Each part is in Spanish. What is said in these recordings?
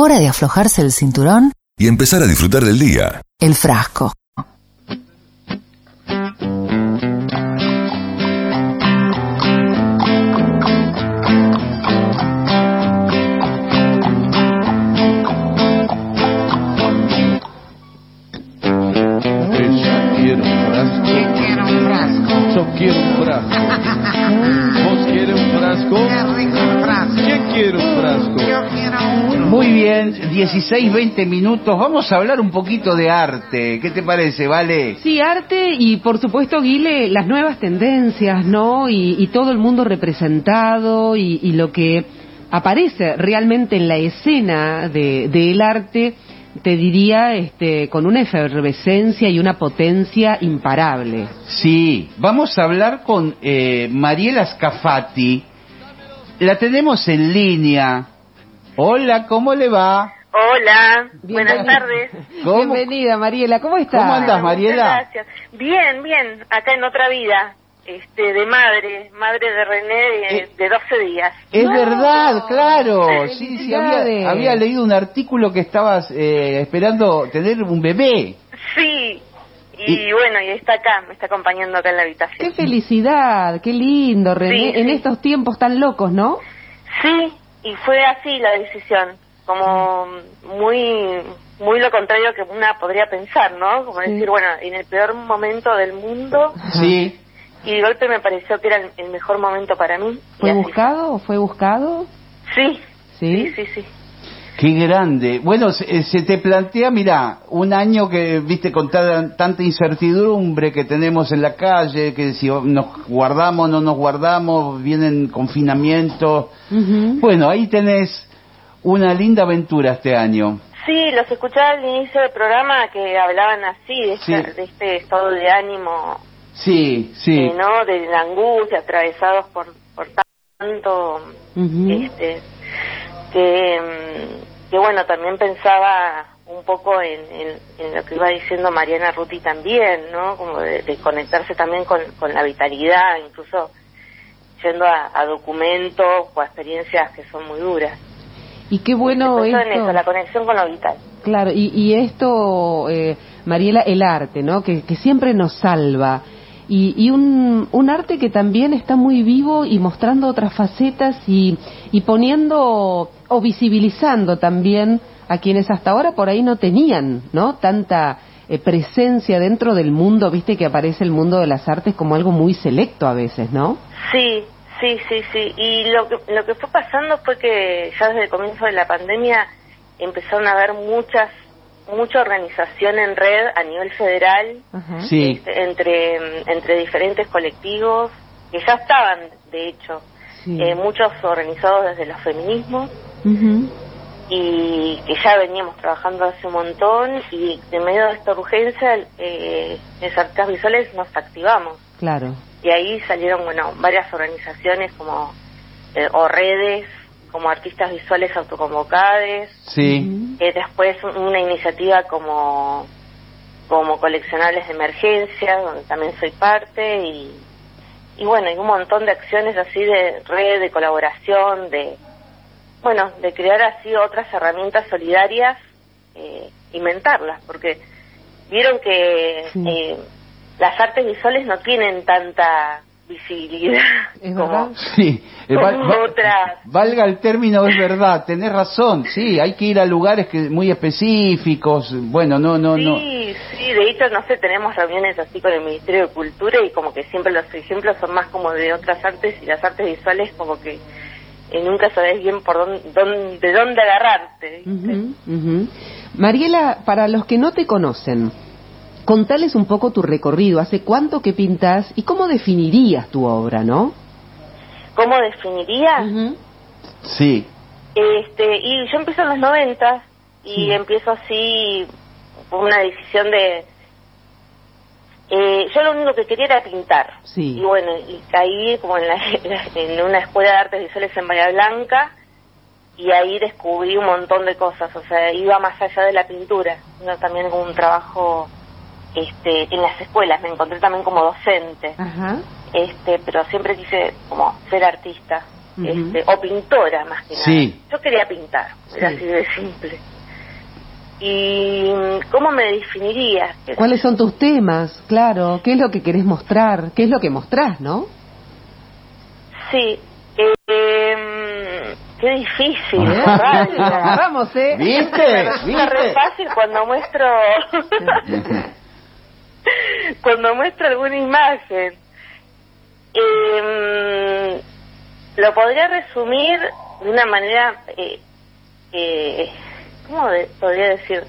Hora de aflojarse el cinturón. y empezar a disfrutar del día. El frasco. Ella quiere un frasco. ¿Quién quiere un frasco? Yo quiero un frasco. ¿Vos quieres un frasco? Qué rico el frasco. ¿Quién quiere un frasco? Muy bien, 16, 20 minutos. Vamos a hablar un poquito de arte. ¿Qué te parece, Vale? Sí, arte y por supuesto, Guile, las nuevas tendencias, ¿no? Y, y todo el mundo representado y, y lo que aparece realmente en la escena de- del arte, te diría, este, con una efervescencia y una potencia imparable. Sí, vamos a hablar con eh, Mariela Scafati. La tenemos en línea. Hola, ¿cómo le va? Hola, buenas tardes. ¿Cómo? Bienvenida, Mariela, ¿cómo estás? ¿Cómo andas, Muchas Mariela? gracias. Bien, bien, acá en otra vida, este, de madre, madre de René de, Eh. de 12 días. Es No. verdad, claro. Sí, sí, había, había leído un artículo que estabas eh, esperando tener un bebé. Sí, y, Y- bueno, y está acá, me está acompañando acá en la Qué habitación. felicidad, qué lindo, René, Sí, en sí. estos tiempos tan locos, ¿no? Sí, y fue así la decisión, como muy muy lo contrario que una podría pensar, ¿no? Como Sí. decir, bueno, en el peor momento del mundo, Sí. y de golpe me pareció que era el, el mejor momento para mí. ¿Fue buscado o fue buscado? Sí. sí, sí, sí. Qué grande. Bueno, se, eh, se te plantea, mira, un año que, viste, con ta- tanta incertidumbre que tenemos en la calle, que si nos guardamos, no nos guardamos, vienen confinamientos. Bueno, ahí tenés una linda aventura este año. Sí, los escuchaba al inicio del programa que hablaban así, de, esta- de este estado de ánimo, Sí, sí. eh, ¿no? De la angustia, atravesados por, por tanto, este, que, mm, que bueno, también pensaba un poco en, en- en lo que iba diciendo Mariana Ruti también, ¿no? Como de, de conectarse también con, con la vitalidad, incluso yendo a, a documentos o a experiencias que son muy duras. Y qué bueno Pensó en esto. eso, la conexión con lo vital. Claro, y, y esto, eh, Mariela, el arte, ¿no? Que, que siempre nos salva. Y, y un, arte que también está muy vivo y mostrando otras facetas y, y poniendo o visibilizando también a quienes hasta ahora por ahí no tenían, ¿no? Tanta eh, presencia dentro del mundo, viste que aparece el mundo de las artes como algo muy selecto a veces, ¿no? Sí, sí, sí, sí. Y lo que, lo que fue pasando fue que ya desde el comienzo de la pandemia empezaron a haber muchas, mucha organización en red a nivel federal. Sí. este, entre, entre diferentes colectivos que ya estaban, de hecho, Sí. eh, muchos organizados desde los feminismos y que ya veníamos trabajando hace un montón y en medio de esta urgencia, eh, en artistas visuales nos activamos Claro. y ahí salieron bueno varias organizaciones como eh, o redes como artistas visuales autoconvocadas Sí. eh, después una iniciativa como como coleccionables de emergencia donde también soy parte y y bueno y un montón de acciones así de red de colaboración de bueno de crear así otras herramientas solidarias eh, inventarlas porque vieron que Sí. eh, las artes visuales no tienen tanta visibilidad ¿Es como verdad? Sí, eh, val- Como val- otras. valga el término, es verdad, tenés razón, sí, hay que ir a lugares que muy específicos, bueno, no, no, no. Sí, sí, de hecho, no sé, tenemos reuniones así con el Ministerio de Cultura y como que siempre los ejemplos son más como de otras artes y las artes visuales como que eh, nunca sabes bien por dónde, dónde- de dónde agarrarte. Ujú, ujú. Mariela, para los que no te conocen, contales un poco tu recorrido, hace cuánto que pintas y cómo definirías tu obra, ¿no? ¿Cómo definiría? Sí, Este, y yo empiezo en los 90 y Sí. empiezo así por una decisión de... Eh, yo lo único que quería era pintar. Sí. Y bueno, y caí como en, la, en una escuela de artes visuales en Bahía Blanca y ahí descubrí un montón de cosas. O sea, iba más allá de la pintura. Sino también como un trabajo este, en las escuelas. Me encontré también como docente. Ajá. Este, pero siempre quise como ser artista. Este, o pintora más que Sí. nada. Yo quería pintar, era Sí. así de simple. ¿Y cómo me definiría? ¿Cuáles son tus temas? Claro, ¿qué es lo que querés mostrar? ¿Qué es lo que mostrás, no? Sí, eh, qué difícil, ¿eh? Agarramos, ¿eh? ¿Viste? ¿Viste? fácil cuando muestro cuando muestro alguna imagen. Eh, lo podría resumir de una manera, eh, eh, ¿cómo de- podría decir?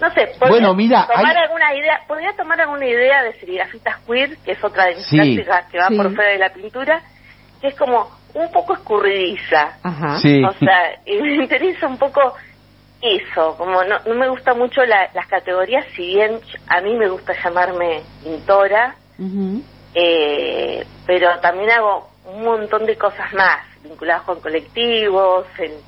No sé, podría Bueno, mira, tomar hay- alguna idea, podría tomar alguna idea de serigrafistas queer, que es otra de mis Sí. prácticas que va Sí. por fuera de la pintura, que es como un poco escurridiza. Ajá. Sí. O sea, me interesa un poco eso, como no, no me gusta mucho la- las categorías, si bien a mí me gusta llamarme pintora, eh, pero también hago un montón de cosas más, vinculadas con colectivos, el,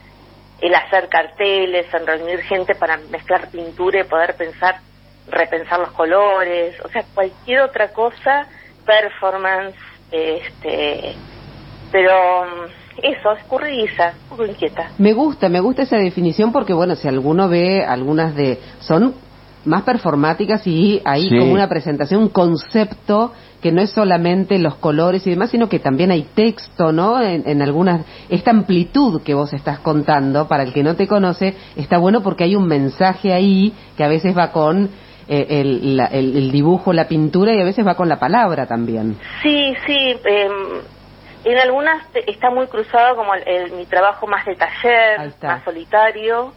el hacer carteles, en reunir gente para mezclar pintura y poder pensar, repensar los colores, o sea, cualquier otra cosa, performance, este, pero mm, eso, escurridiza, un poco inquieta. Me gusta, me gusta esa definición porque, bueno, si alguno ve algunas de... Son más performáticas y hay Sí. como una presentación, un concepto que no es solamente los colores y demás, sino que también hay texto, ¿no? En, en algunas... Esta amplitud que vos estás contando, para el que no te conoce, está bueno porque hay un mensaje ahí que a veces va con eh, el, la- el- el dibujo, la pintura y a veces va con la palabra también. Sí, sí. em, en algunas está muy cruzado como el, el- mi trabajo más de taller, más solitario,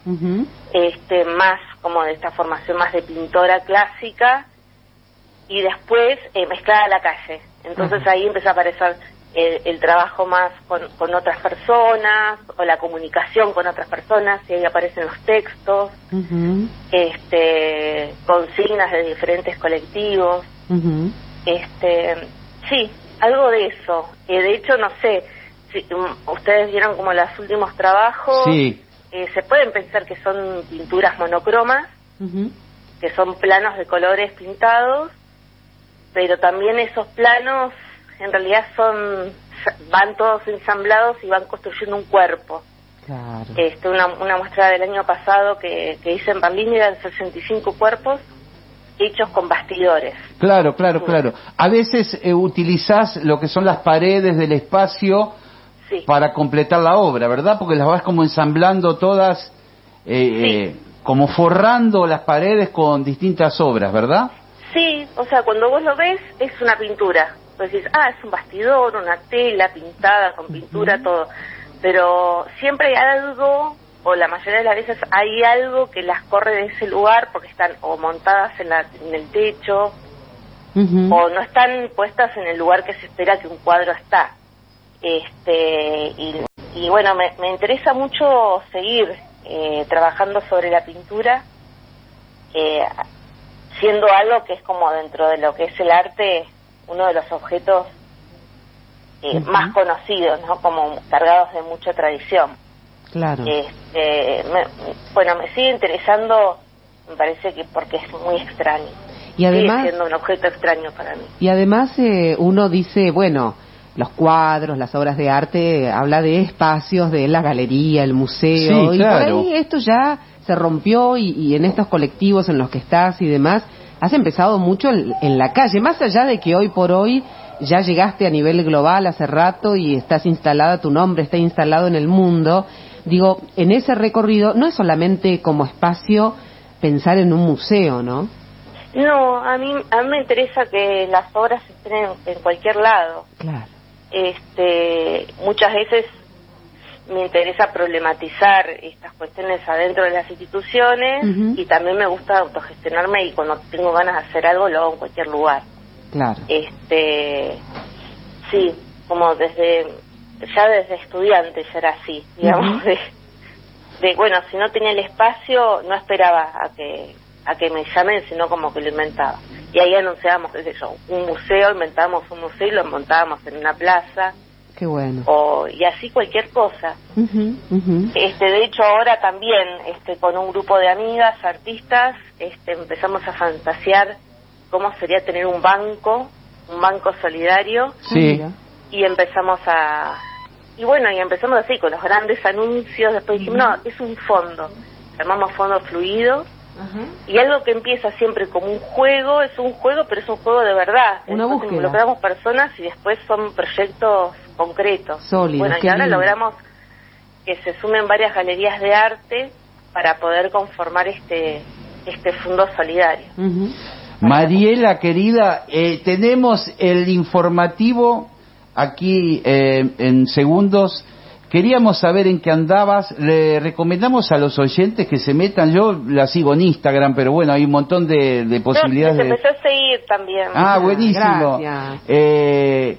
este, más como de esta formación más de pintora clásica y después eh, mezclada a la calle. Entonces ahí empieza a aparecer el, el trabajo más con, con otras personas o la comunicación con otras personas y ahí aparecen los textos, este, consignas de diferentes colectivos. Este, sí, algo de eso. Eh, de hecho, no sé, si um, ustedes vieron como los últimos trabajos, Sí. eh, se pueden pensar que son pinturas monocromas, que son planos de colores pintados, pero también esos planos en realidad son van todos ensamblados y van construyendo un cuerpo. Claro. Este, una, una muestra del año pasado que, que hice en Berlín eran 65 cuerpos hechos con bastidores. Claro, claro, claro. A veces eh, utilizás lo que son las paredes del espacio Sí. para completar la obra, ¿verdad? Porque las vas como ensamblando todas, eh, eh, como forrando las paredes con distintas obras, ¿verdad? Sí, o sea, cuando vos lo ves es una pintura. Decís, ah, es un bastidor, una tela pintada con pintura, todo. Pero siempre hay algo, o la mayoría de las veces hay algo que las corre de ese lugar porque están o montadas en, la, en el techo o no están puestas en el lugar que se espera que un cuadro está. Este, y, y bueno, me, me interesa mucho seguir eh, trabajando sobre la pintura, eh, siendo algo que es como dentro de lo que es el arte, uno de los objetos eh, más conocidos, ¿no? Como cargados de mucha tradición. Claro. Este, me- bueno, me sigue interesando, me parece que porque es muy extraño. Y además, Sigue siendo un objeto extraño para mí. y además eh, uno dice, bueno, los cuadros, las obras de arte, habla de espacios de la galería, el museo, Sí, y claro. por ahí esto ya se rompió y, y en estos colectivos en los que estás y demás, has empezado mucho en, en la calle, más allá de que hoy por hoy ya llegaste a nivel global hace rato y estás instalada, tu nombre está instalado en el mundo, digo, en ese recorrido no es solamente como espacio pensar en un museo, ¿no? No, a mí, a mí me interesa que las obras estén en, en cualquier lado. Claro. Este, muchas veces me interesa problematizar estas cuestiones adentro de las instituciones y también me gusta autogestionarme y cuando tengo ganas de hacer algo lo hago en cualquier lugar. Claro. Este, sí, como desde, ya desde estudiante ya era así, digamos, de, de, bueno, si no tenía el espacio no esperaba a que a que me llamen, sino como que lo inventaba. Y ahí anunciábamos, qué sé yo, un museo, inventábamos un museo y lo montábamos en una plaza, Qué bueno. o y así cualquier cosa. Este, de hecho ahora también, este, con un grupo de amigas, artistas, este, empezamos a fantasear cómo sería tener un banco, un banco solidario, Sí. Y empezamos a y bueno, y empezamos así con los grandes anuncios, después dijimos, no, es un fondo, llamamos fondo fluido, y algo que empieza siempre como un juego, es un juego, pero es un juego de verdad. Una búsqueda. Involucramos personas y después son proyectos concretos. Sólidos, Bueno, y ahora lindo. logramos que se sumen varias galerías de arte para poder conformar este este fondo solidario. Mariela, querida, eh, tenemos el informativo aquí eh, en segundos. Queríamos saber en qué andabas. Le recomendamos a los oyentes que se metan. Yo la sigo en Instagram, pero bueno, hay un montón de, de No, posibilidades se de... empezó a seguir también. Ah, buenísimo. Gracias. Eh,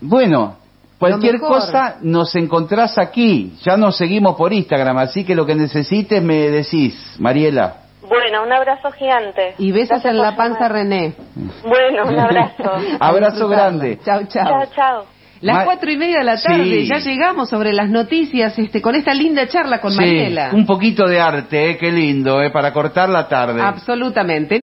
bueno, cualquier cosa nos encontrás aquí. Ya nos seguimos por Instagram, así que lo que necesites me decís, Mariela. Bueno, un abrazo gigante. Y besos Gracias en la panza, llamar. René. Bueno, un abrazo. Abrazo grande. Chao, chao. chao, chao. Las Ma- cuatro y media de la tarde, Sí. ya llegamos sobre las noticias este, con esta linda charla con Sí, Mariela. un poquito de arte, eh, qué lindo, eh, para cortar la tarde. Absolutamente.